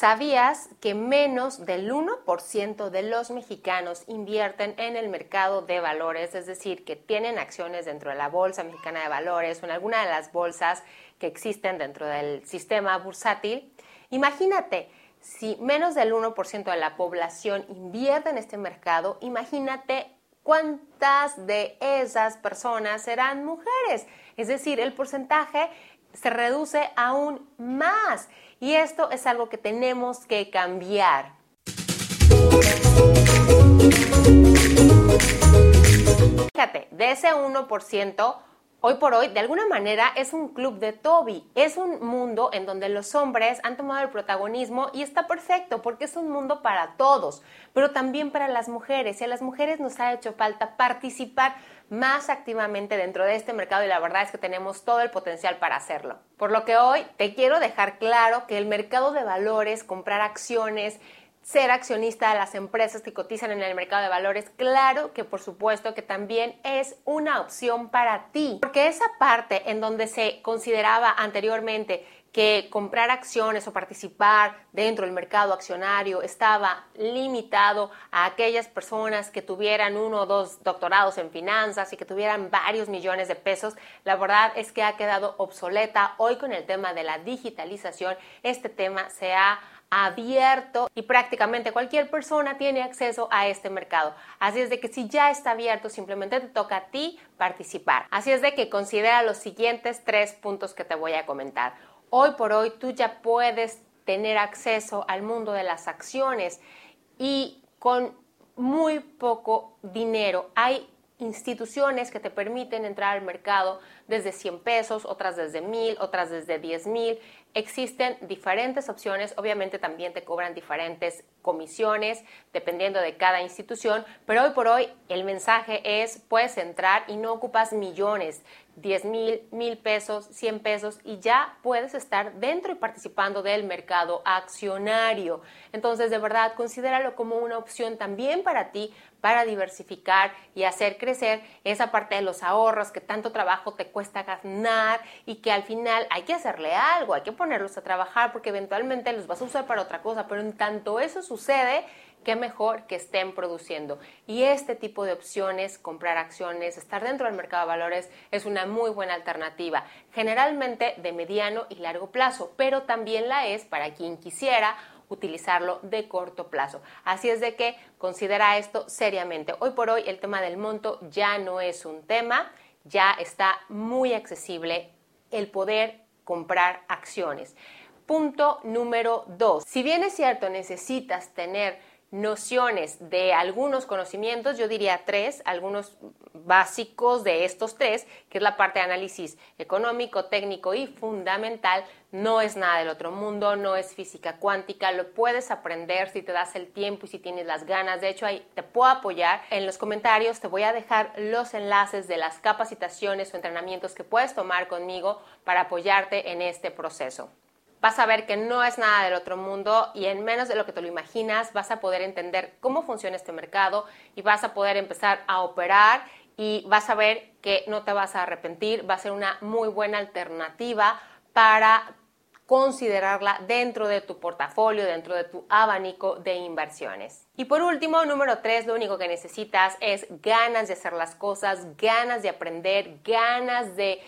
¿Sabías que menos del 1% de los mexicanos invierten en el mercado de valores? Es decir, que tienen acciones dentro de la Bolsa Mexicana de Valores o en alguna de las bolsas que existen dentro del sistema bursátil. Imagínate, si menos del 1% de la población invierte en este mercado, imagínate cuántas de esas personas serán mujeres. Es decir, el porcentaje se reduce aún más. Y esto es algo que tenemos que cambiar. Fíjate, de ese 1%, hoy por hoy, de alguna manera, es un club de Toby. Es un mundo en donde los hombres han tomado el protagonismo y está perfecto porque es un mundo para todos, pero también para las mujeres. Y a las mujeres nos ha hecho falta participar más activamente dentro de este mercado y la verdad es que tenemos todo el potencial para hacerlo. Por lo que hoy te quiero dejar claro que el mercado de valores, comprar acciones, ser accionista de las empresas que cotizan en el mercado de valores, claro que por supuesto que también es una opción para ti, porque esa parte en donde se consideraba anteriormente que comprar acciones o participar dentro del mercado accionario estaba limitado a aquellas personas que tuvieran uno o dos doctorados en finanzas y que tuvieran varios millones de pesos, la verdad es que ha quedado obsoleta. Hoy con el tema de la digitalización, este tema se ha abierto y prácticamente cualquier persona tiene acceso a este mercado. Así es de que si ya está abierto, simplemente te toca a ti participar. Así es de que considera los siguientes tres puntos que te voy a comentar. Hoy por hoy tú ya puedes tener acceso al mundo de las acciones y con muy poco dinero. Hay instituciones que te permiten entrar al mercado desde 100 pesos, otras desde 1000, otras desde 10 mil. Existen diferentes opciones, obviamente también te cobran diferentes comisiones dependiendo de cada institución, pero hoy por hoy el mensaje es puedes entrar y no ocupas millones, 10 mil, mil pesos, 100 pesos y ya puedes estar dentro y participando del mercado accionario. Entonces, de verdad, considéralo como una opción también para ti, para diversificar y hacer crecer esa parte de los ahorros que tanto trabajo te cuesta ganar y que al final hay que hacerle algo, hay que ponerlos a trabajar porque eventualmente los vas a usar para otra cosa, pero en tanto eso sucede, qué mejor que estén produciendo. Y este tipo de opciones, comprar acciones, estar dentro del mercado de valores, es una muy buena alternativa, generalmente de mediano y largo plazo, pero también la es para quien quisiera utilizarlo de corto plazo. Así es de que considera esto seriamente. Hoy por hoy el tema del monto ya no es un tema, ya está muy accesible el poder comprar acciones. Punto número dos. Si bien es cierto, necesitas tener nociones de algunos conocimientos, yo diría tres, algunos básicos de estos tres, que es la parte de análisis económico, técnico y fundamental, no es nada del otro mundo, no es física cuántica, lo puedes aprender si te das el tiempo y si tienes las ganas. De hecho, ahí te puedo apoyar. En los comentarios te voy a dejar los enlaces de las capacitaciones o entrenamientos que puedes tomar conmigo para apoyarte en este proceso vas a ver que no es nada del otro mundo y en menos de lo que te lo imaginas vas a poder entender cómo funciona este mercado y vas a poder empezar a operar y vas a ver que no te vas a arrepentir, va a ser una muy buena alternativa para considerarla dentro de tu portafolio, dentro de tu abanico de inversiones. Y por último, número tres, lo único que necesitas es ganas de hacer las cosas, ganas de aprender, ganas de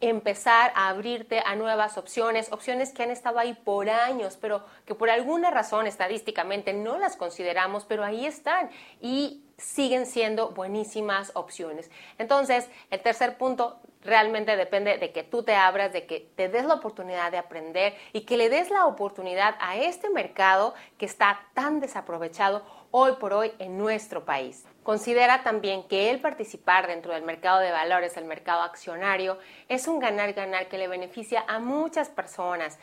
empezar a abrirte a nuevas opciones, opciones que han estado ahí por años, pero que por alguna razón estadísticamente no las consideramos, pero ahí están y siguen siendo buenísimas opciones. Entonces, el tercer punto realmente depende de que tú te abras, de que te des la oportunidad de aprender y que le des la oportunidad a este mercado que está tan desaprovechado hoy por hoy en nuestro país. Considera también que el participar dentro del mercado de valores, el mercado accionario, es un ganar-ganar que le beneficia a muchas personas.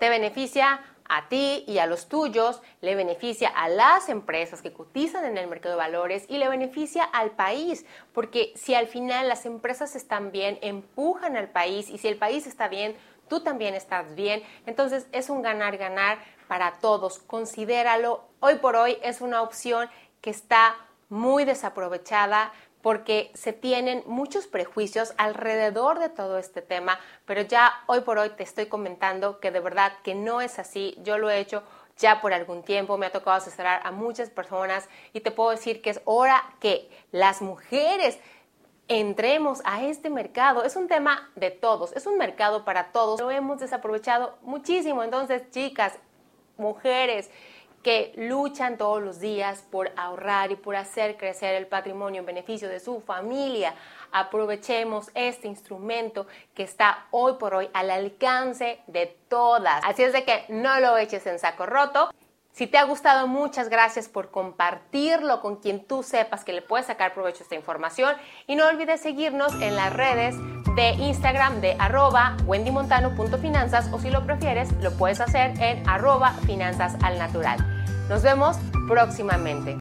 Te beneficia a ti y a los tuyos, le beneficia a las empresas que cotizan en el mercado de valores y le beneficia al país, porque si al final las empresas están bien, empujan al país y si el país está bien, tú también estás bien. Entonces es un ganar-ganar para todos. Considéralo. Hoy por hoy es una opción que está muy desaprovechada porque se tienen muchos prejuicios alrededor de todo este tema, pero ya hoy por hoy te estoy comentando que de verdad que no es así. Yo lo he hecho ya por algún tiempo, me ha tocado asesorar a muchas personas y te puedo decir que es hora que las mujeres entremos a este mercado. Es un tema de todos, es un mercado para todos. Lo hemos desaprovechado muchísimo. Entonces, chicas, mujeres que luchan todos los días por ahorrar y por hacer crecer el patrimonio en beneficio de su familia, aprovechemos este instrumento que está hoy por hoy al alcance de todas. Así es de que no lo eches en saco roto. Si te ha gustado, muchas gracias por compartirlo con quien tú sepas que le puede sacar provecho esta información. Y no olvides seguirnos en las redes de Instagram de arroba wendymontano.finanzas o si lo prefieres, lo puedes hacer en arroba finanzas al natural. Nos vemos próximamente.